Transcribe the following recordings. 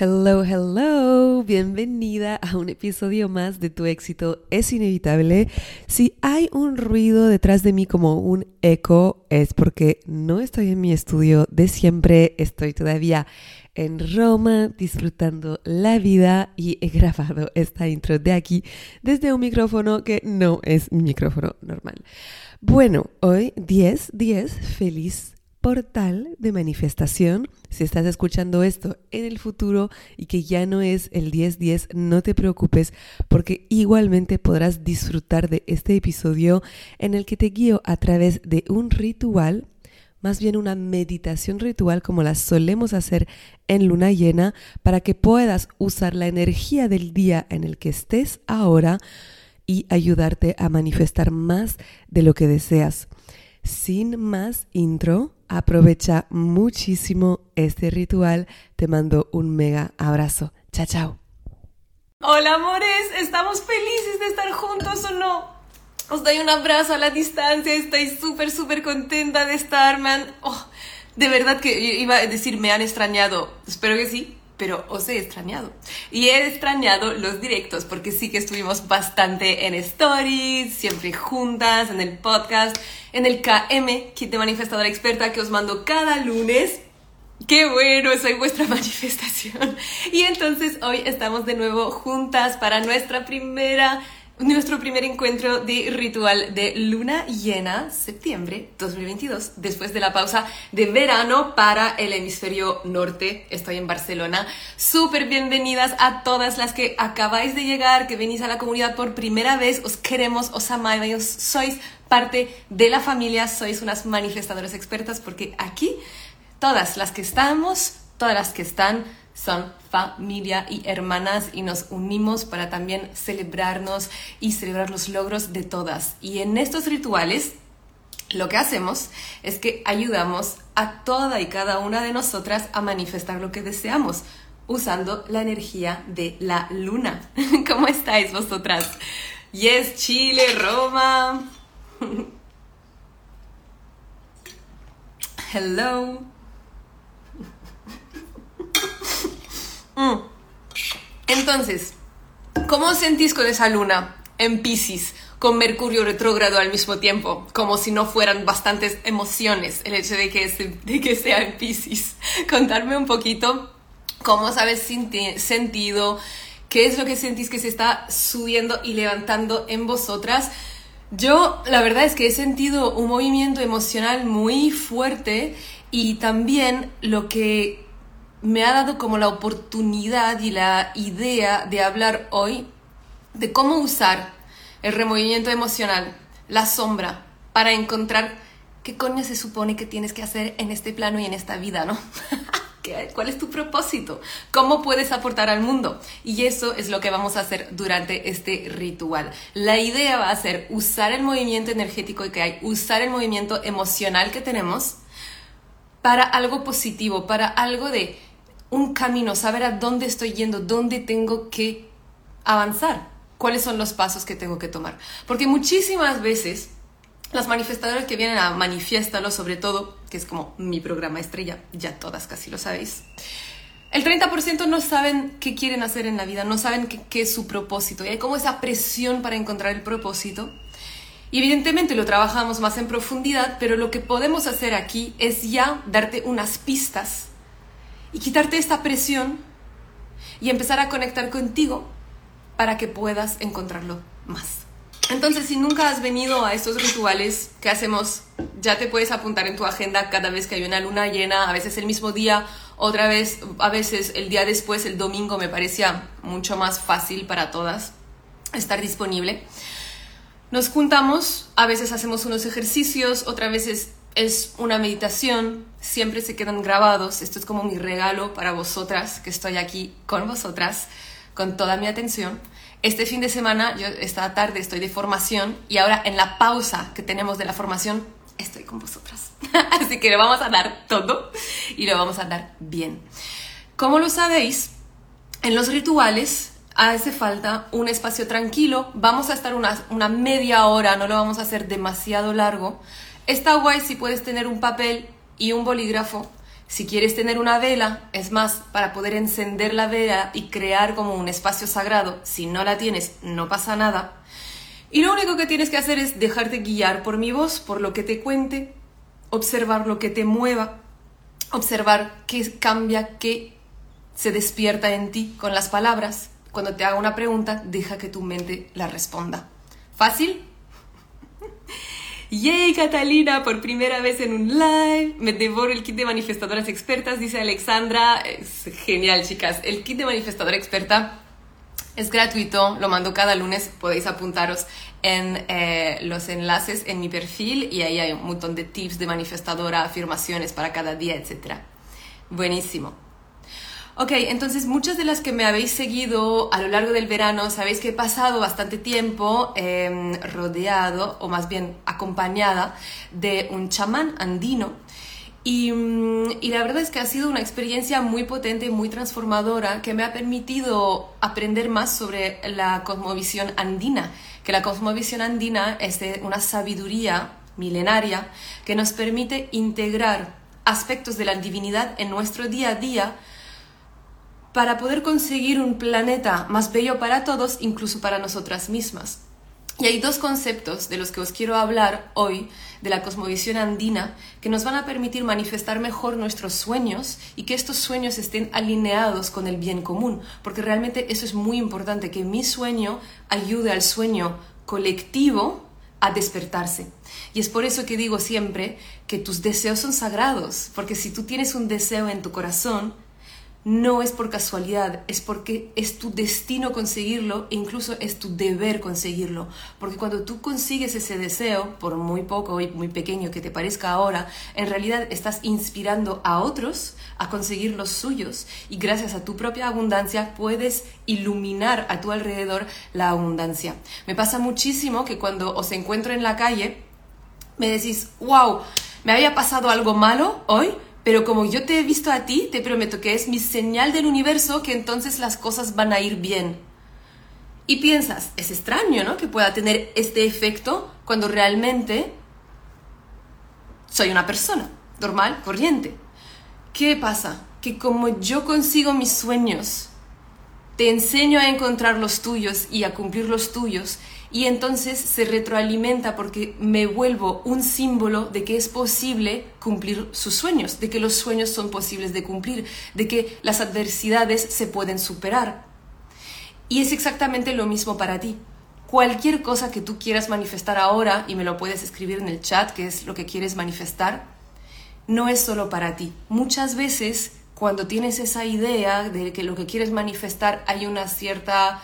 Hello, hello, bienvenida a un episodio más de Tu éxito es inevitable. Si hay un ruido detrás de mí como un eco, es porque no estoy en mi estudio de siempre, estoy todavía en Roma disfrutando la vida y he grabado esta intro de aquí desde un micrófono que no es mi micrófono normal. Bueno, hoy 10, 10, feliz portal de manifestación. Si estás escuchando esto en el futuro y que ya no es el 10-10, no te preocupes porque igualmente podrás disfrutar de este episodio en el que te guío a través de un ritual, más bien una meditación ritual como la solemos hacer en luna llena, para que puedas usar la energía del día en el que estés ahora y ayudarte a manifestar más de lo que deseas. Sin más intro, aprovecha muchísimo este ritual. Te mando un mega abrazo. Chao, chao. Hola amores, ¿estamos felices de estar juntos o no? Os doy un abrazo a la distancia, estoy súper, súper contenta de estar, man. Oh, de verdad que iba a decir, me han extrañado. Espero que sí, pero os he extrañado. Y he extrañado los directos, porque sí que estuvimos bastante en stories, siempre juntas, en el podcast, en el KM, Kit de Manifestadora Experta, que os mando cada lunes. ¡Qué bueno! Soy vuestra manifestación. Y entonces hoy estamos de nuevo juntas para nuestra primera nuestro primer encuentro de ritual de luna llena, septiembre 2022, después de la pausa de verano para el hemisferio norte. Estoy en Barcelona. Súper bienvenidas a todas las que acabáis de llegar, que venís a la comunidad por primera vez. Os queremos, os amamos, sois parte de la familia, sois unas manifestadoras expertas porque aquí todas las que estamos, todas las que están, son familia y hermanas y nos unimos para también celebrarnos y celebrar los logros de todas. Y en estos rituales lo que hacemos es que ayudamos a toda y cada una de nosotras a manifestar lo que deseamos usando la energía de la luna. ¿Cómo estáis vosotras? Yes, Chile, Roma. Hello. Mm. Entonces, ¿cómo sentís con esa luna en Pisces, con Mercurio retrógrado al mismo tiempo? Como si no fueran bastantes emociones el hecho de que, de que sea en Pisces. Contarme un poquito cómo os habéis sentido, qué es lo que sentís que se está subiendo y levantando en vosotras. Yo la verdad es que he sentido un movimiento emocional muy fuerte y también lo que me ha dado como la oportunidad y la idea de hablar hoy de cómo usar el removimiento emocional, la sombra, para encontrar qué coño se supone que tienes que hacer en este plano y en esta vida, ¿no? ¿Cuál es tu propósito? ¿Cómo puedes aportar al mundo? Y eso es lo que vamos a hacer durante este ritual. La idea va a ser usar el movimiento energético que hay, usar el movimiento emocional que tenemos para algo positivo, para algo de un camino, saber a dónde estoy yendo, dónde tengo que avanzar, cuáles son los pasos que tengo que tomar. Porque muchísimas veces las manifestadoras que vienen a Manifiéstalo, sobre todo, que es como mi programa estrella, ya todas casi lo sabéis, el 30% no saben qué quieren hacer en la vida, no saben qué, qué, es su propósito. Y hay como esa presión para encontrar el propósito. Y evidentemente lo trabajamos más en profundidad, pero lo que podemos hacer aquí es ya darte unas pistas y quitarte esta presión y empezar a conectar contigo para que puedas encontrarlo más. Entonces, si nunca has venido a estos rituales que hacemos, ya te puedes apuntar en tu agenda cada vez que hay una luna llena, a veces el mismo día Otra vez, a veces el día después, el domingo, me parecía mucho más fácil para todas estar disponible. Nos juntamos, a veces hacemos unos ejercicios, otras veces es una meditación, siempre se quedan grabados. Esto es como mi regalo para vosotras, que estoy aquí con vosotras, con toda mi atención. Este fin de semana, yo esta tarde estoy de formación y ahora en la pausa que tenemos de la formación estoy con vosotras. Así que le vamos a dar todo y lo vamos a dar bien. Como lo sabéis, en los rituales hace falta un espacio tranquilo. Vamos a estar una, media hora, no lo vamos a hacer demasiado largo Está guay si puedes tener un papel y un bolígrafo. Si quieres tener una vela, es más, para poder encender la vela y crear como un espacio sagrado, si no la tienes, no pasa nada. Y lo único que tienes que hacer es dejarte guiar por mi voz, por lo que te cuente, observar lo que te mueva, observar qué cambia, qué se despierta en ti con las palabras. Cuando te haga una pregunta, deja que tu mente la responda. ¿Fácil? Yay, Catalina, por primera vez en un live. Me devoro el kit de manifestadoras expertas, dice Alexandra. Es genial, chicas. El kit de manifestadora experta es gratuito, lo mando cada lunes. Podéis apuntaros en eh, los enlaces en mi perfil y ahí hay un montón de tips de manifestadora, afirmaciones para cada día, etc. Buenísimo. Ok, entonces muchas de las que me habéis seguido a lo largo del verano sabéis que he pasado bastante tiempo em, rodeado, o más bien acompañada, de un chamán andino. Y, mm, y, la verdad es que ha sido una experiencia muy potente, muy transformadora, que me ha permitido aprender más sobre la cosmovisión andina, que la cosmovisión andina es de una sabiduría milenaria que nos permite integrar aspectos de la divinidad en nuestro día a día para poder conseguir un planeta más bello para todos, incluso para nosotras mismas. Y hay dos conceptos de los que os quiero hablar hoy de la cosmovisión andina que nos van a permitir manifestar mejor nuestros sueños y que estos sueños estén alineados con el bien común, porque realmente eso es muy importante, que mi sueño ayude al sueño colectivo a despertarse. Y es por eso que digo siempre que tus deseos son sagrados, porque si tú tienes un deseo en tu corazón, no es por casualidad, es porque es tu destino conseguirlo e incluso es tu deber conseguirlo. Porque cuando tú consigues ese deseo, por muy poco y muy pequeño que te parezca ahora, en realidad estás inspirando a otros a conseguir los suyos y gracias a tu propia abundancia puedes iluminar a tu alrededor la abundancia. Me pasa muchísimo que cuando os encuentro en la calle, me decís, wow, me había pasado algo malo hoy, pero como yo te he visto a ti, te prometo que es mi señal del universo que entonces las cosas van a ir bien. Y piensas, es extraño, ¿no? Que pueda tener este efecto cuando realmente soy una persona normal, corriente. ¿Qué pasa? Que como yo consigo mis sueños, te enseño a encontrar los tuyos y a cumplir los tuyos, y entonces se retroalimenta porque me vuelvo un símbolo de que es posible cumplir sus sueños, de que los sueños son posibles de cumplir, de que las adversidades se pueden superar. Y es exactamente lo mismo para ti. Cualquier cosa que tú quieras manifestar ahora, y me lo puedes escribir en el chat, que es lo que quieres manifestar, no es solo para ti. Muchas veces, cuando tienes esa idea de que lo que quieres manifestar hay una cierta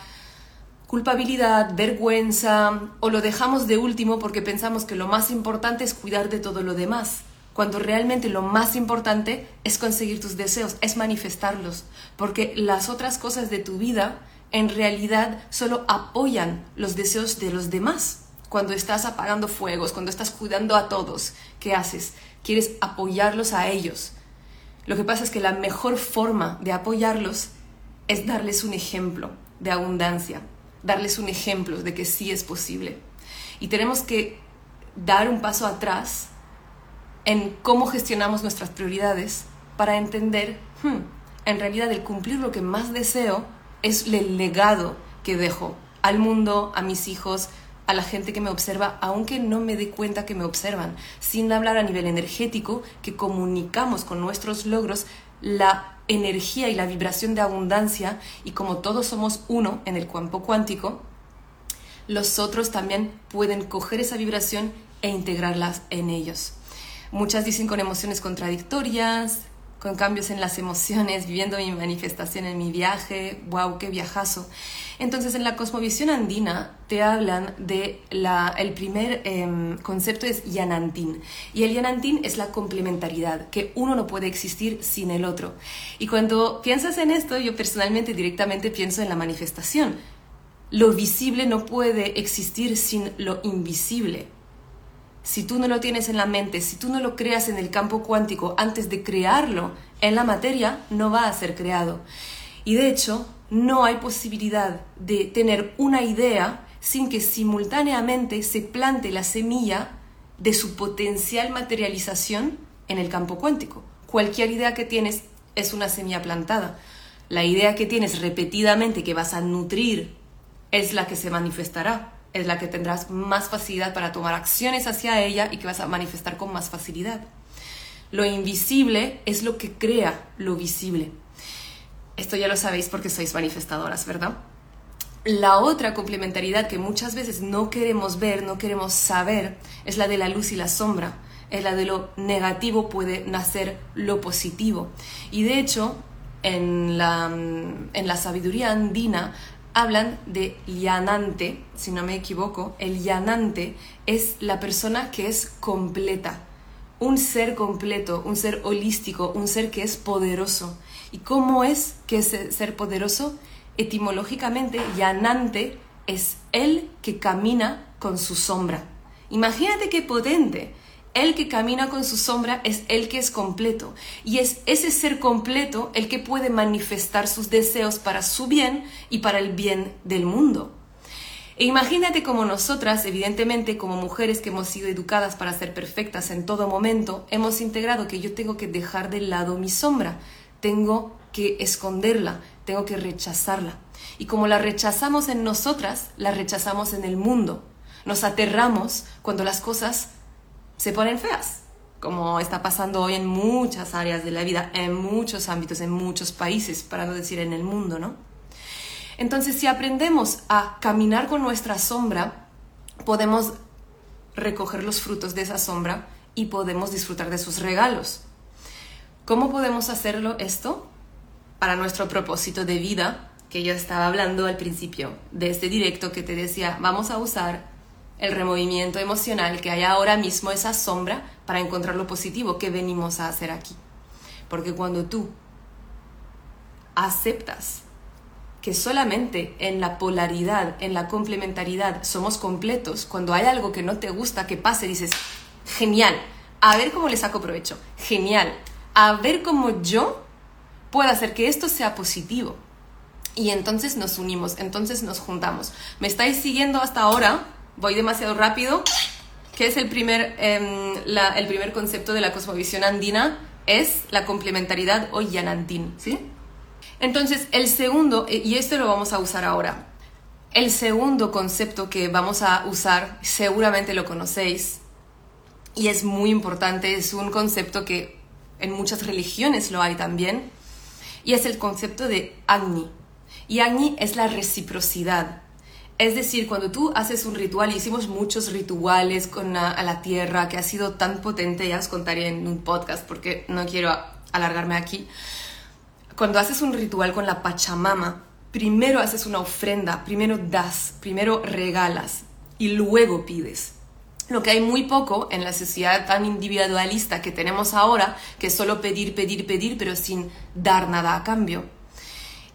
culpabilidad, vergüenza o lo dejamos de último porque pensamos que lo más importante es cuidar de todo lo demás, cuando realmente lo más importante es conseguir tus deseos, es manifestarlos, porque las otras cosas de tu vida en realidad solo apoyan los deseos de los demás. Cuando estás apagando fuegos, cuando estás cuidando a todos, ¿qué haces? Quieres apoyarlos a ellos. Lo que pasa es que la mejor forma de apoyarlos es darles un ejemplo de abundancia, darles un ejemplo de que sí es posible. Y tenemos que dar un paso atrás en cómo gestionamos nuestras prioridades para entender, hmm, en realidad el cumplir lo que más deseo es el legado que dejo al mundo, a mis hijos, a la gente que me observa, aunque no me dé cuenta que me observan, sin hablar a nivel energético, que comunicamos con nuestros logros la energía y la vibración de abundancia y como todos somos uno en el campo cuántico, los otros también pueden coger esa vibración e integrarlas en ellos. Muchas dicen con emociones contradictorias, con cambios en las emociones, viviendo mi manifestación en mi viaje, wow, qué viajazo. Entonces en la cosmovisión andina te hablan de la, el primer em, concepto es yanantín y el yanantín es la complementariedad, que uno no puede existir sin el otro. Y cuando piensas en esto, yo personalmente directamente pienso en la manifestación. Lo visible no puede existir sin lo invisible. Si tú no lo tienes en la mente, si tú no lo creas en el campo cuántico antes de crearlo en la materia, no va a ser creado. Y de hecho, no hay posibilidad de tener una idea sin que simultáneamente se plante la semilla de su potencial materialización en el campo cuántico. Cualquier idea que tienes es una semilla plantada. La idea que tienes repetidamente que vas a nutrir es la que se manifestará es la que tendrás más facilidad para tomar acciones hacia ella y que vas a manifestar con más facilidad. Lo invisible es lo que crea lo visible. Esto ya lo sabéis porque sois manifestadoras, ¿verdad? La otra complementariedad que muchas veces no queremos ver, no queremos saber, es la de la luz y la sombra. Es la de lo negativo puede nacer lo positivo. Y de hecho, en la, en la sabiduría andina hablan de llanante, si no me equivoco, el llanante es la persona que es completa, un ser completo, un ser holístico, un ser que es poderoso. ¿Y cómo es que es ser poderoso? Etimológicamente, llanante es el que camina con su sombra. Imagínate qué potente el que camina con su sombra es el que es completo. Y es ese ser completo el que puede manifestar sus deseos para su bien y para el bien del mundo. E imagínate como nosotras, evidentemente como mujeres que hemos sido educadas para ser perfectas en todo momento, hemos integrado que yo tengo que dejar de lado mi sombra, tengo que esconderla, tengo que rechazarla. Y como la rechazamos en nosotras, la rechazamos en el mundo. Nos aterramos cuando las cosas se ponen feas, como está pasando hoy en muchas áreas de la vida, en muchos ámbitos, en muchos países, para no decir en el mundo, ¿no? Entonces, si aprendemos a caminar con nuestra sombra, podemos recoger los frutos de esa sombra y podemos disfrutar de sus regalos. ¿Cómo podemos hacerlo esto? Para nuestro propósito de vida, que yo estaba hablando al principio de este directo que te decía, vamos a usar el removimiento emocional que hay ahora mismo, esa sombra, para encontrar lo positivo que venimos a hacer aquí. Porque cuando tú aceptas que solamente en la polaridad, en la complementariedad somos completos, cuando hay algo que no te gusta que pase, dices, genial, a ver cómo le saco provecho, genial, a ver cómo yo puedo hacer que esto sea positivo. Y entonces nos unimos, entonces nos juntamos. ¿Me estáis siguiendo hasta ahora? Voy demasiado rápido, que es el primer, em, el primer concepto de la cosmovisión andina, es la complementariedad o yanantín, ¿sí? Entonces, el segundo, eh, y esto lo vamos a usar ahora, el segundo concepto que vamos a usar, seguramente lo conocéis, y es muy importante, es un concepto que en muchas religiones lo hay también, y es el concepto de Agni. Y Agni es la reciprocidad. Es decir, cuando tú haces un ritual, y hicimos muchos rituales con a la tierra, que ha sido tan potente, ya os contaré en un podcast porque no quiero alargarme aquí. Cuando haces un ritual con la Pachamama, primero haces una ofrenda, primero das, primero regalas y luego pides. Lo que hay muy poco en la sociedad tan individualista que tenemos ahora, que es solo pedir, pedir, pedir, pero sin dar nada a cambio.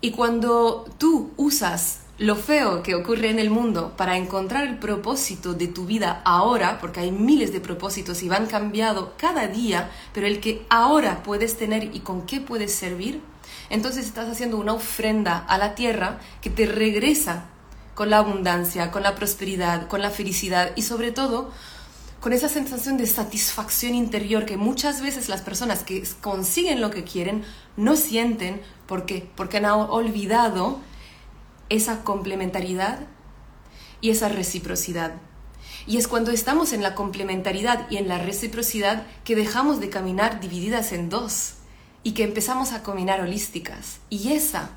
Y cuando tú usas lo feo que ocurre en el mundo para encontrar el propósito de tu vida ahora, porque hay miles de propósitos y van cambiando cada día, pero el que ahora puedes tener y con qué puedes servir, entonces estás haciendo una ofrenda a la tierra que te regresa con la abundancia, con la prosperidad, con la felicidad y sobre todo con esa sensación de satisfacción interior que muchas veces las personas que consiguen lo que quieren no sienten. Porque porque han olvidado esa complementariedad y esa reciprocidad. Y es cuando estamos en la complementariedad y en la reciprocidad que dejamos de caminar divididas en dos y que empezamos a caminar holísticas. Y esa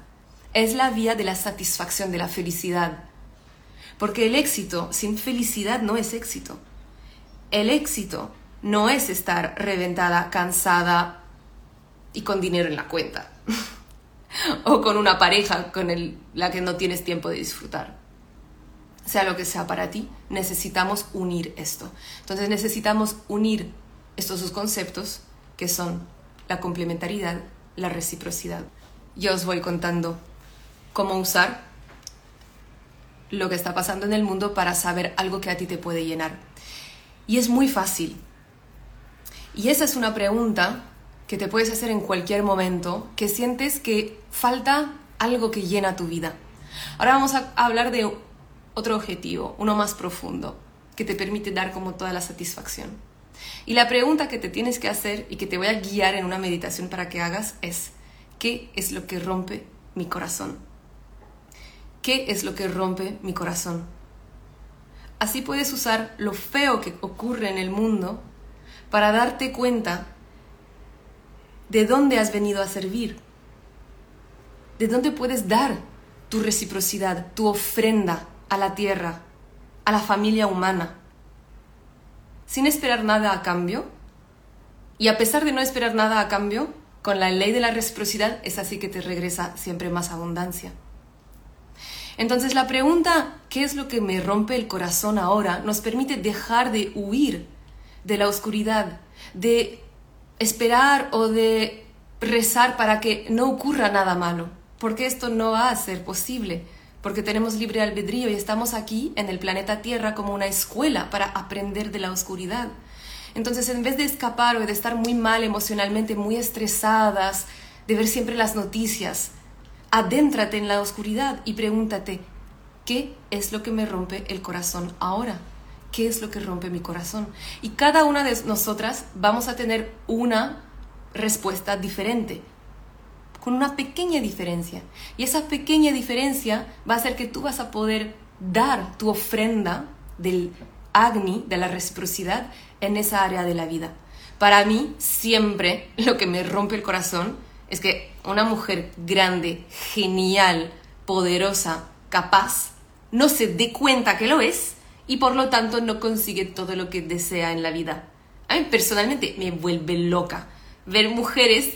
es la vía de la satisfacción, de la felicidad. Porque el éxito sin felicidad no es éxito. El éxito no es estar reventada, cansada, y con dinero en la cuenta. o con una pareja con la que no tienes tiempo de disfrutar. Sea lo que sea para ti, necesitamos unir esto. Entonces necesitamos unir estos dos conceptos que son la complementariedad, la reciprocidad. Yo os voy contando cómo usar lo que está pasando en el mundo para saber algo que a ti te puede llenar. Y es muy fácil. Y esa es una pregunta que te puedes hacer en cualquier momento que sientes que falta algo que llena tu vida. Ahora vamos a hablar de otro objetivo, uno más profundo, que te permite dar como toda la satisfacción. Y la pregunta que te tienes que hacer y que te voy a guiar en una meditación para que hagas es, ¿qué es lo que rompe mi corazón? ¿Qué es lo que rompe mi corazón? Así puedes usar lo feo que ocurre en el mundo para darte cuenta de dónde has venido a servir, de dónde puedes dar tu reciprocidad, tu ofrenda a la tierra, a la familia humana, sin esperar nada a cambio. Y a pesar de no esperar nada a cambio, con la ley de la reciprocidad es así que te regresa siempre más abundancia. Entonces la pregunta, ¿qué es lo que me rompe el corazón ahora? nos permite dejar de huir de la oscuridad, de esperar o de rezar para que no ocurra nada malo, porque esto no va a ser posible, porque tenemos libre albedrío y estamos aquí en el planeta Tierra como una escuela para aprender de la oscuridad. Entonces, en vez de escapar o de estar muy mal emocionalmente, muy estresadas, de ver siempre las noticias, adéntrate en la oscuridad y pregúntate, ¿qué es lo que me rompe el corazón ahora? Qué es lo que rompe mi corazón. Y cada una de nosotras vamos a tener una respuesta diferente, con una pequeña diferencia. Y esa pequeña diferencia va a hacer que tú vas a poder dar tu ofrenda del agni, de la reciprocidad, en esa área de la vida. Para mí, siempre lo que me rompe el corazón es que una mujer grande, genial, poderosa, capaz, no se dé cuenta que lo es y por lo tanto no consigue todo lo que desea en la vida. A mí personalmente me vuelve loca ver mujeres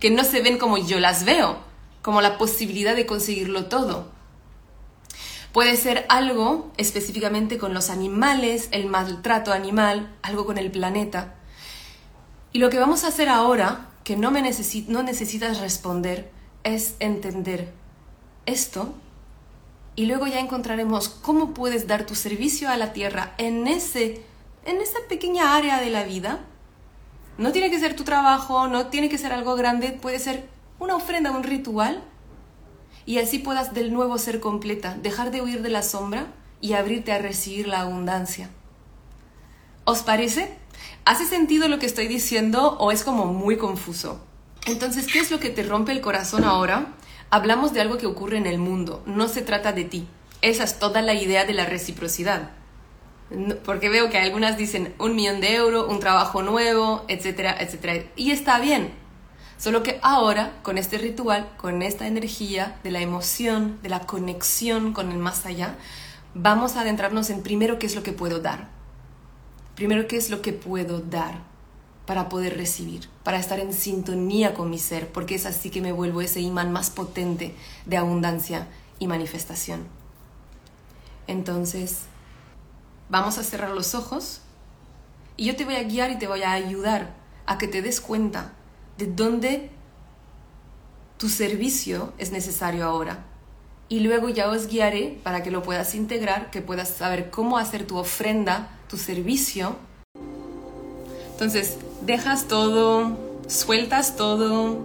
que no se ven como yo las veo, como la posibilidad de conseguirlo todo. Puede ser algo específicamente con los animales, el maltrato animal, algo con el planeta. Y lo que vamos a hacer ahora, que no, me no necesitas responder, es entender esto y luego ya encontraremos cómo puedes dar tu servicio a la tierra en, ese, en esa pequeña área de la vida. No tiene que ser tu trabajo, no tiene que ser algo grande, puede ser una ofrenda, un ritual. Y así puedas del nuevo ser completa, dejar de huir de la sombra y abrirte a recibir la abundancia. ¿Os parece? ¿Hace sentido lo que estoy diciendo o es como muy confuso? Entonces, ¿qué es lo que te rompe el corazón ahora? Hablamos de algo que ocurre en el mundo, no se trata de ti. Esa es toda la idea de la reciprocidad. Porque veo que algunas dicen un millón de euros, un trabajo nuevo, etcétera, etcétera. Y está bien. Solo que ahora, con este ritual, con esta energía de la emoción, de la conexión con el más allá, vamos a adentrarnos en primero qué es lo que puedo dar. Primero qué es lo que puedo dar para poder recibir, para estar en sintonía con mi ser, porque es así que me vuelvo ese imán más potente de abundancia y manifestación. Entonces, vamos a cerrar los ojos y yo te voy a guiar y te voy a ayudar a que te des cuenta de dónde tu servicio es necesario ahora. Y luego ya os guiaré para que lo puedas integrar, que puedas saber cómo hacer tu ofrenda, tu servicio. Entonces, dejas todo, sueltas todo.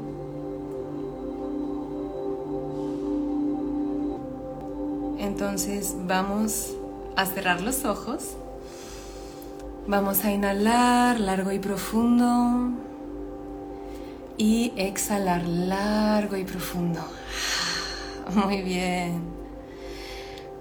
Entonces vamos a cerrar los ojos. Vamos a inhalar largo y profundo. Y exhalar largo y profundo. Muy bien.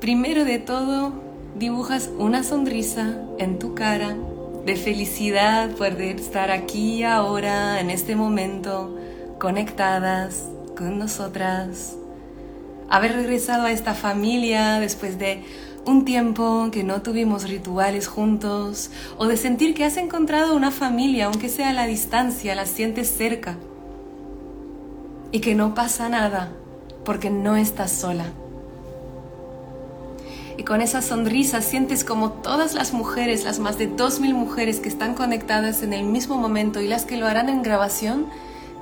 Primero de todo, dibujas una sonrisa en tu cara de felicidad poder estar aquí ahora, en este momento, conectadas con nosotras, haber regresado a esta familia después de un tiempo que no tuvimos rituales juntos, o de sentir que has encontrado una familia, aunque sea a la distancia, la sientes cerca. y que no pasa nada porque no estás sola. Y con esa sonrisa sientes como todas las mujeres, las más de 2.000 mujeres que están conectadas en el mismo momento y las que lo harán en grabación,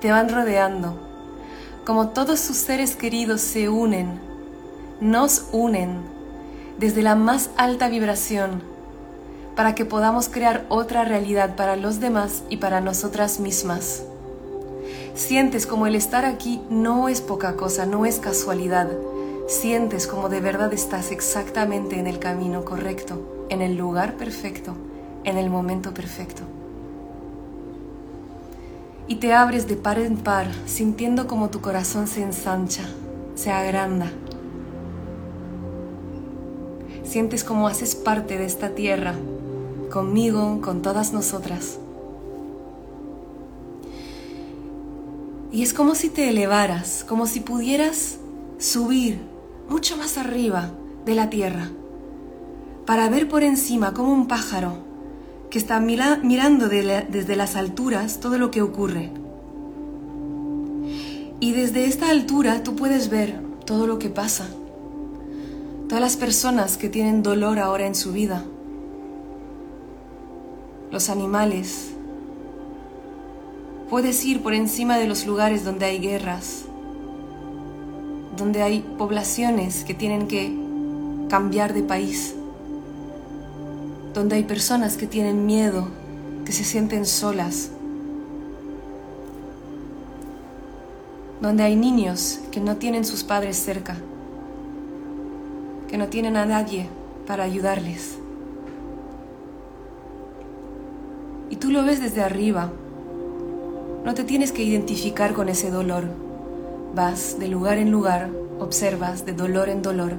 te van rodeando. Como todos sus seres queridos se unen, nos unen desde la más alta vibración para que podamos crear otra realidad para los demás y para nosotras mismas. Sientes como el estar aquí no es poca cosa, no es casualidad. Sientes como de verdad estás exactamente en el camino correcto, en el lugar perfecto, en el momento perfecto. Y te abres de par en par, sintiendo como tu corazón se ensancha, se agranda. Sientes como haces parte de esta tierra, conmigo, con todas nosotras. Y es como si te elevaras, como si pudieras subir mucho más arriba de la tierra para ver por encima como un pájaro que está mirando desde las alturas todo lo que ocurre. Y desde esta altura tú puedes ver todo lo que pasa, todas las personas que tienen dolor ahora en su vida, los animales, Puedes ir por encima de los lugares donde hay guerras, donde hay poblaciones que tienen que cambiar de país, donde hay personas que tienen miedo, que se sienten solas, donde hay niños que no tienen sus padres cerca, que no tienen a nadie para ayudarles. Y tú lo ves desde arriba, no te tienes que identificar con ese dolor. Vas de lugar en lugar, observas de dolor en dolor.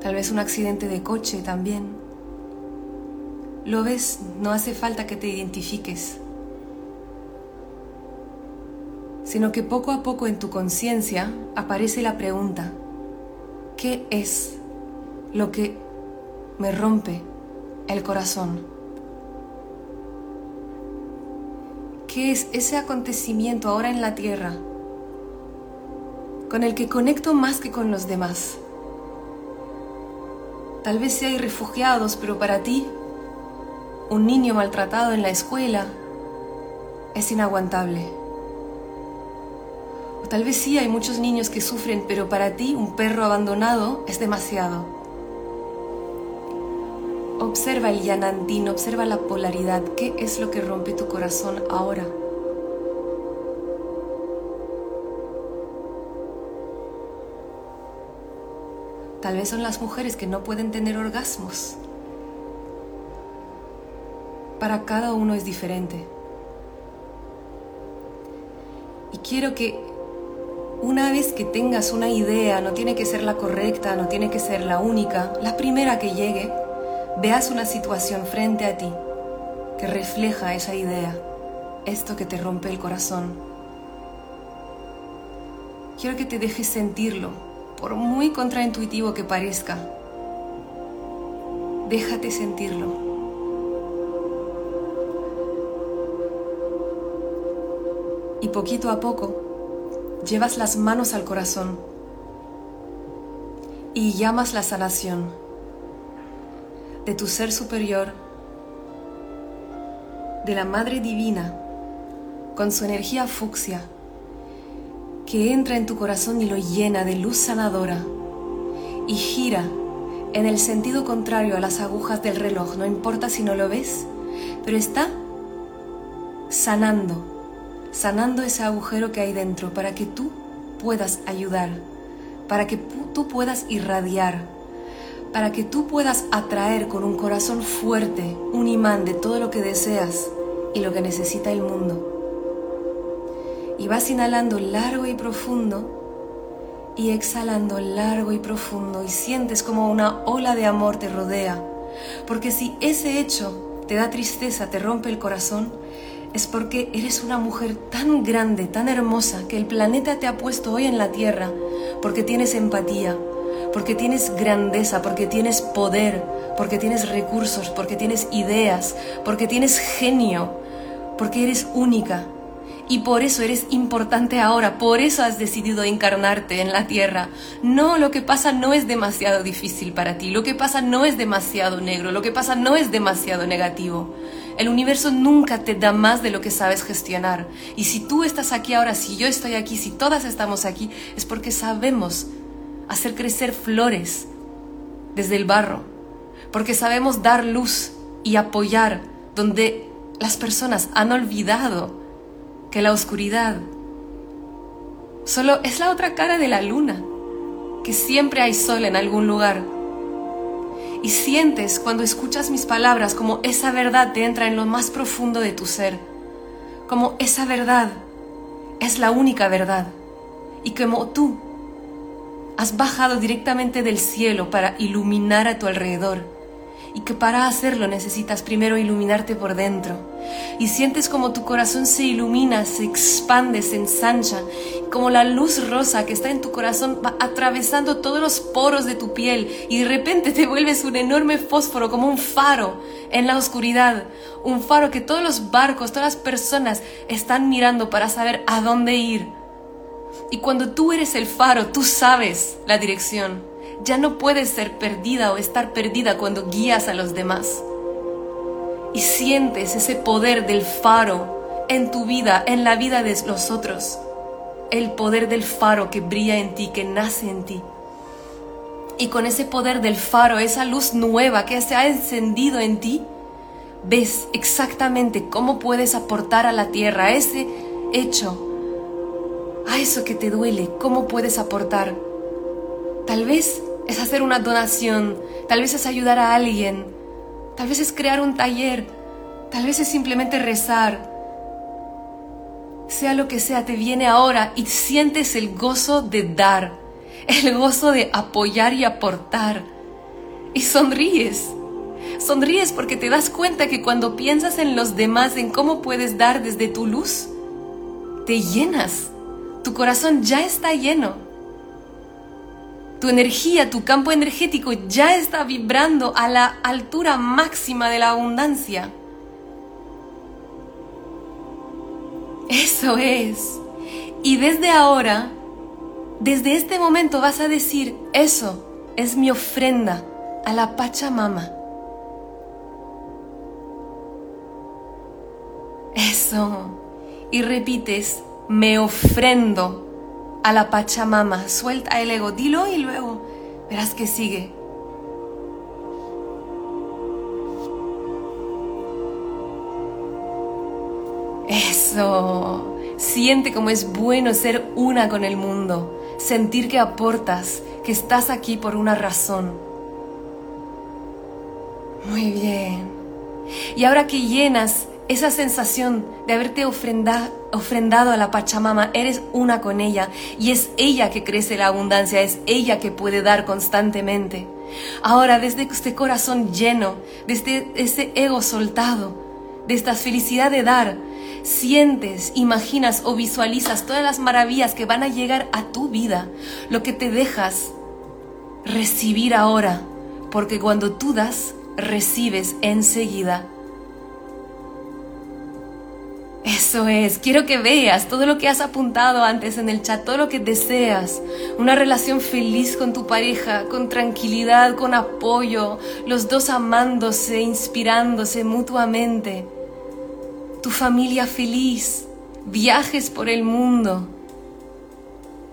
Tal vez un accidente de coche también. Lo ves, no hace falta que te identifiques, sino que poco a poco en tu conciencia aparece la pregunta, ¿qué es lo que me rompe el corazón? ¿Qué es ese acontecimiento ahora en la tierra con el que conecto más que con los demás? Tal vez hay refugiados, pero para ti, un niño maltratado en la escuela es inaguantable. O tal vez sí hay muchos niños que sufren, pero para ti un perro abandonado es demasiado. Observa el yanandín, observa la polaridad. ¿Qué es lo que rompe tu corazón ahora? Tal vez son las mujeres que no pueden tener orgasmos. Para cada uno es diferente. Y quiero que una vez que tengas una idea, no tiene que ser la correcta, no tiene que ser la única, la primera que llegue, veas una situación frente a ti que refleja esa idea, esto que te rompe el corazón. Quiero que te dejes sentirlo, por muy contraintuitivo que parezca. Déjate sentirlo. Y poquito a poco llevas las manos al corazón y llamas la sanación de tu ser superior, de la Madre Divina, con su energía fucsia, que entra en tu corazón y lo llena de luz sanadora y gira en el sentido contrario a las agujas del reloj, no importa si no lo ves, pero está sanando, sanando ese agujero que hay dentro para que tú puedas ayudar, para que tú puedas irradiar para que tú puedas atraer con un corazón fuerte un imán de todo lo que deseas y lo que necesita el mundo. Y vas inhalando largo y profundo y exhalando largo y profundo y sientes como una ola de amor te rodea. Porque si ese hecho te da tristeza, te rompe el corazón, es porque eres una mujer tan grande, tan hermosa, que el planeta te ha puesto hoy en la tierra, porque tienes empatía, porque tienes grandeza, porque tienes poder, porque tienes recursos, porque tienes ideas, porque tienes genio, porque eres única. Y por eso eres importante ahora, por eso has decidido encarnarte en la tierra. No, lo que pasa no es demasiado difícil para ti, lo que pasa no es demasiado negro, lo que pasa no es demasiado negativo. El universo nunca te da más de lo que sabes gestionar. Y si tú estás aquí ahora, si yo estoy aquí, si todas estamos aquí, es porque sabemos hacer crecer flores desde el barro, porque sabemos dar luz y apoyar donde las personas han olvidado que la oscuridad solo es la otra cara de la luna, que siempre hay sol en algún lugar. Y sientes cuando escuchas mis palabras como esa verdad te entra en lo más profundo de tu ser, como esa verdad es la única verdad y como tú has bajado directamente del cielo para iluminar a tu alrededor y que para hacerlo necesitas primero iluminarte por dentro. Y sientes como tu corazón se ilumina, se expande, se ensancha, como la luz rosa que está en tu corazón va atravesando todos los poros de tu piel y de repente te vuelves un enorme fósforo, como un faro en la oscuridad, un faro que todos los barcos, todas las personas están mirando para saber a dónde ir. Y cuando tú eres el faro, tú sabes la dirección ya no puedes ser perdida o estar perdida cuando guías a los demás. Y sientes ese poder del faro en tu vida, en la vida de los otros. El poder del faro que brilla en ti, que nace en ti. Y con ese poder del faro, esa luz nueva que se ha encendido en ti, ves exactamente cómo puedes aportar a la tierra, ese hecho, a eso que te duele, cómo puedes aportar. Tal vez es hacer una donación, tal vez es ayudar a alguien, tal vez es crear un taller, tal vez es simplemente rezar. Sea lo que sea, te viene ahora y sientes el gozo de dar, el gozo de apoyar y aportar. Y sonríes. Sonríes porque te das cuenta que cuando piensas en los demás, en cómo puedes dar desde tu luz, te llenas. Tu corazón ya está lleno tu energía, tu campo energético ya está vibrando a la altura máxima de la abundancia. Eso es. Y desde ahora, desde este momento vas a decir, eso es mi ofrenda a la Pachamama. Eso. Y repites, me ofrendo a la Pachamama. Suelta el ego, dilo y luego verás que sigue. Eso. Siente como es bueno ser una con el mundo, sentir que aportas, que estás aquí por una razón. Muy bien. Y ahora que llenas esa sensación de haberte ofrendado a la Pachamama, eres una con ella y es ella que crece la abundancia, es ella que puede dar constantemente. Ahora, desde este corazón lleno, desde ese ego soltado, de esta felicidad de dar, sientes, imaginas o visualizas todas las maravillas que van a llegar a tu vida, lo que te dejas recibir ahora, porque cuando tú das, recibes enseguida. Eso es, quiero que veas todo lo que has apuntado antes en el chat, todo lo que deseas. Una relación feliz con tu pareja, con tranquilidad, con apoyo, los dos amándose, inspirándose mutuamente. Tu familia feliz, viajes por el mundo.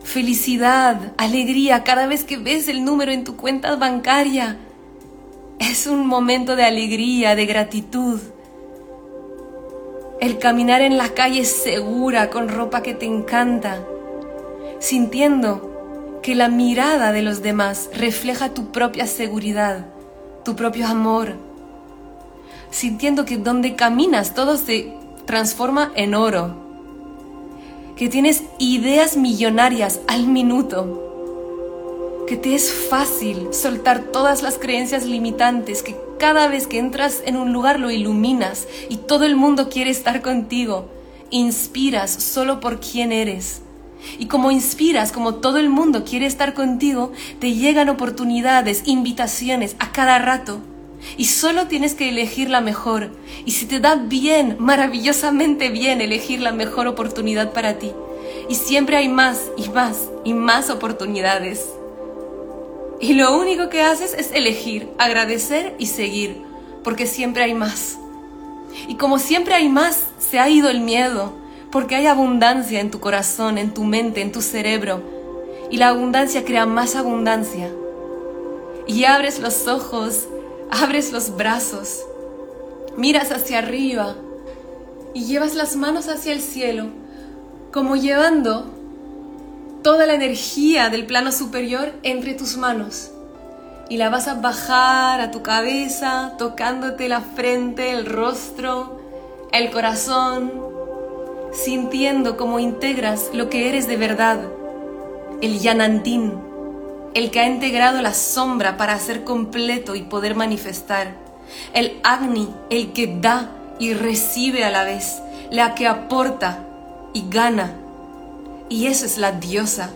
Felicidad, alegría cada vez que ves el número en tu cuenta bancaria. Es un momento de alegría, de gratitud el caminar en la calle segura con ropa que te encanta, sintiendo que la mirada de los demás refleja tu propia seguridad, tu propio amor, sintiendo que donde caminas todo se transforma en oro, que tienes ideas millonarias al minuto, que te es fácil soltar todas las creencias limitantes, que cada vez que entras en un lugar lo iluminas y todo el mundo quiere estar contigo. Inspiras solo por quien eres. Y como inspiras, como todo el mundo quiere estar contigo, te llegan oportunidades, invitaciones a cada rato. Y solo tienes que elegir la mejor. Y si te da bien, maravillosamente bien, elegir la mejor oportunidad para ti. Y siempre hay más y más y más oportunidades. Y lo único que haces es elegir, agradecer y seguir, porque siempre hay más. Y como siempre hay más, se ha ido el miedo, porque hay abundancia en tu corazón, en tu mente, en tu cerebro. Y la abundancia crea más abundancia. Y abres los ojos, abres los brazos, miras hacia arriba y llevas las manos hacia el cielo, como llevando toda la energía del plano superior entre tus manos. Y la vas a bajar a tu cabeza, tocándote la frente, el rostro, el corazón, sintiendo cómo integras lo que eres de verdad, el Yanantín, el que ha integrado la sombra para ser completo y poder manifestar, el Agni, el que da y recibe a la vez, la que aporta y gana. Y eso es la diosa,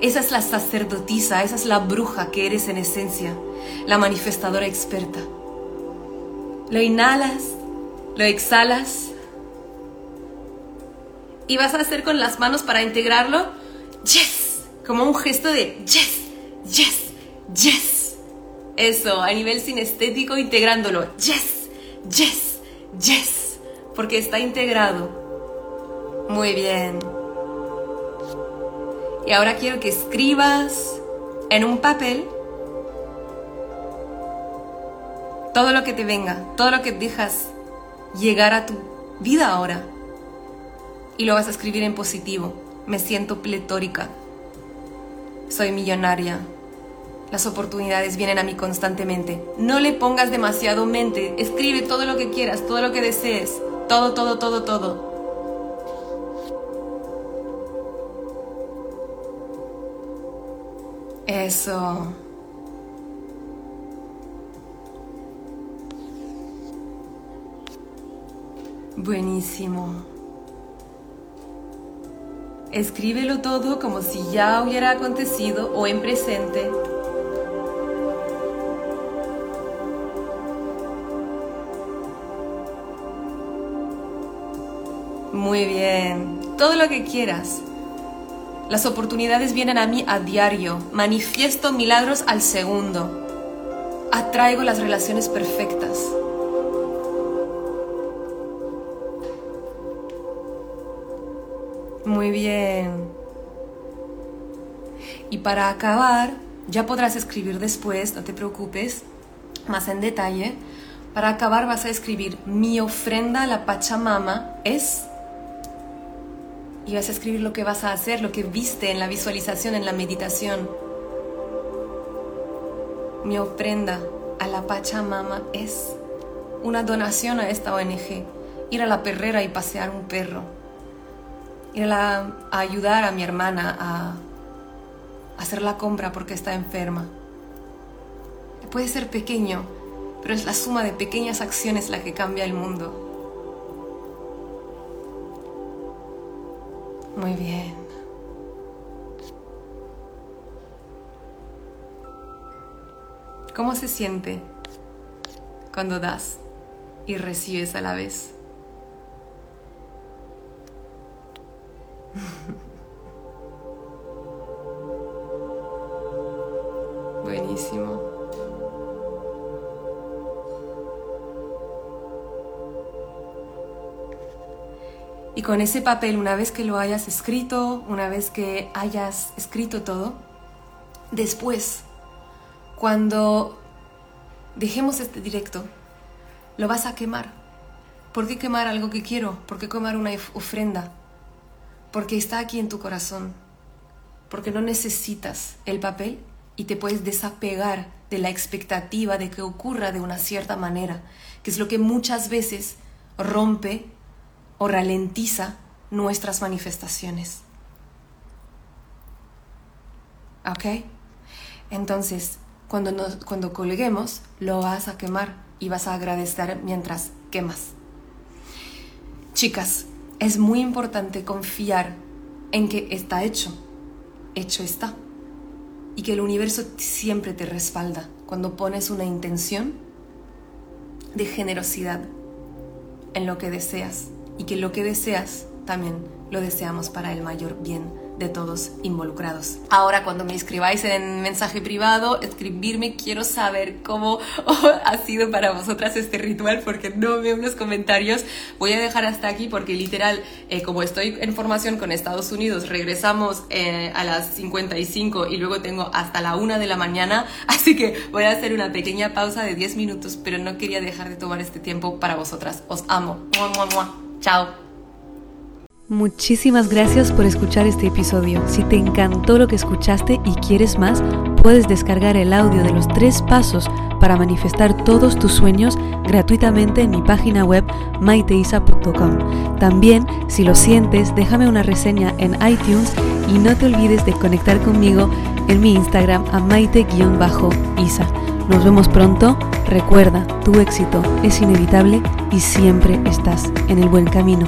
esa es la sacerdotisa, esa es la bruja que eres en esencia, la manifestadora experta. Lo inhalas, lo exhalas y vas a hacer con las manos para integrarlo, yes, como un gesto de yes, yes, yes. Eso, a nivel sinestético, integrándolo, yes, yes, yes, porque está integrado. Muy bien. Y ahora quiero que escribas en un papel todo lo que te venga, todo lo que dejas llegar a tu vida ahora. Y lo vas a escribir en positivo. Me siento pletórica. Soy millonaria. Las oportunidades vienen a mí constantemente. No le pongas demasiado mente. Escribe todo lo que quieras, todo lo que desees. Todo, todo, todo, todo. Eso. Buenísimo. Escríbelo todo como si ya hubiera acontecido o en presente. Muy bien. Todo lo que quieras. Las oportunidades vienen a mí a diario. Manifiesto milagros al segundo. Atraigo las relaciones perfectas. Muy bien. Y para acabar, ya podrás escribir después, no te preocupes, más en detalle. Para acabar vas a escribir, mi ofrenda a la Pachamama es y vas a escribir lo que vas a hacer, lo que viste en la visualización, en la meditación. Mi ofrenda a la Pachamama es una donación a esta ONG, ir a la perrera y pasear un perro, ir a, ayudar a mi hermana a hacer la compra porque está enferma. Puede ser pequeño, pero es la suma de pequeñas acciones la que cambia el mundo. Muy bien. ¿Cómo se siente cuando das y recibes a la vez? Buenísimo. Y con ese papel, una vez que lo hayas escrito, una vez que hayas escrito todo, después, cuando dejemos este directo, lo vas a quemar. ¿Por qué quemar algo que quiero? ¿Por qué quemar una ofrenda? Porque está aquí en tu corazón. Porque no necesitas el papel y te puedes desapegar de la expectativa de que ocurra de una cierta manera, que es lo que muchas veces rompe o ralentiza nuestras manifestaciones. ¿Ok? Entonces, cuando, nos, cuando colguemos, lo vas a quemar y vas a agradecer mientras quemas. Chicas, es muy importante confiar en que está hecho. Hecho está. Y que el universo siempre te respalda. Cuando pones una intención, de generosidad en lo que deseas y que lo que deseas también lo deseamos para el mayor bien de todos involucrados. Ahora cuando me escribáis en mensaje privado, escribirme, quiero saber cómo ha sido para vosotras este ritual porque no veo los comentarios. Voy a dejar hasta aquí porque literal, eh, como estoy en formación con Estados Unidos, regresamos eh, a las 55 y luego tengo hasta la 1 de la mañana, así que voy a hacer una pequeña pausa de 10 minutos, pero no quería dejar de tomar este tiempo para vosotras. Os amo. Mua, mua, mua. Chao. Muchísimas gracias por escuchar este episodio. Si te encantó lo que escuchaste y quieres más, puedes descargar el audio de los tres pasos para manifestar todos tus sueños gratuitamente en mi página web maiteisa.com. También, si lo sientes, déjame una reseña en iTunes y no te olvides de conectar conmigo en mi Instagram a maite-isa. Nos vemos pronto. Recuerda, tu éxito es inevitable y siempre estás en el buen camino.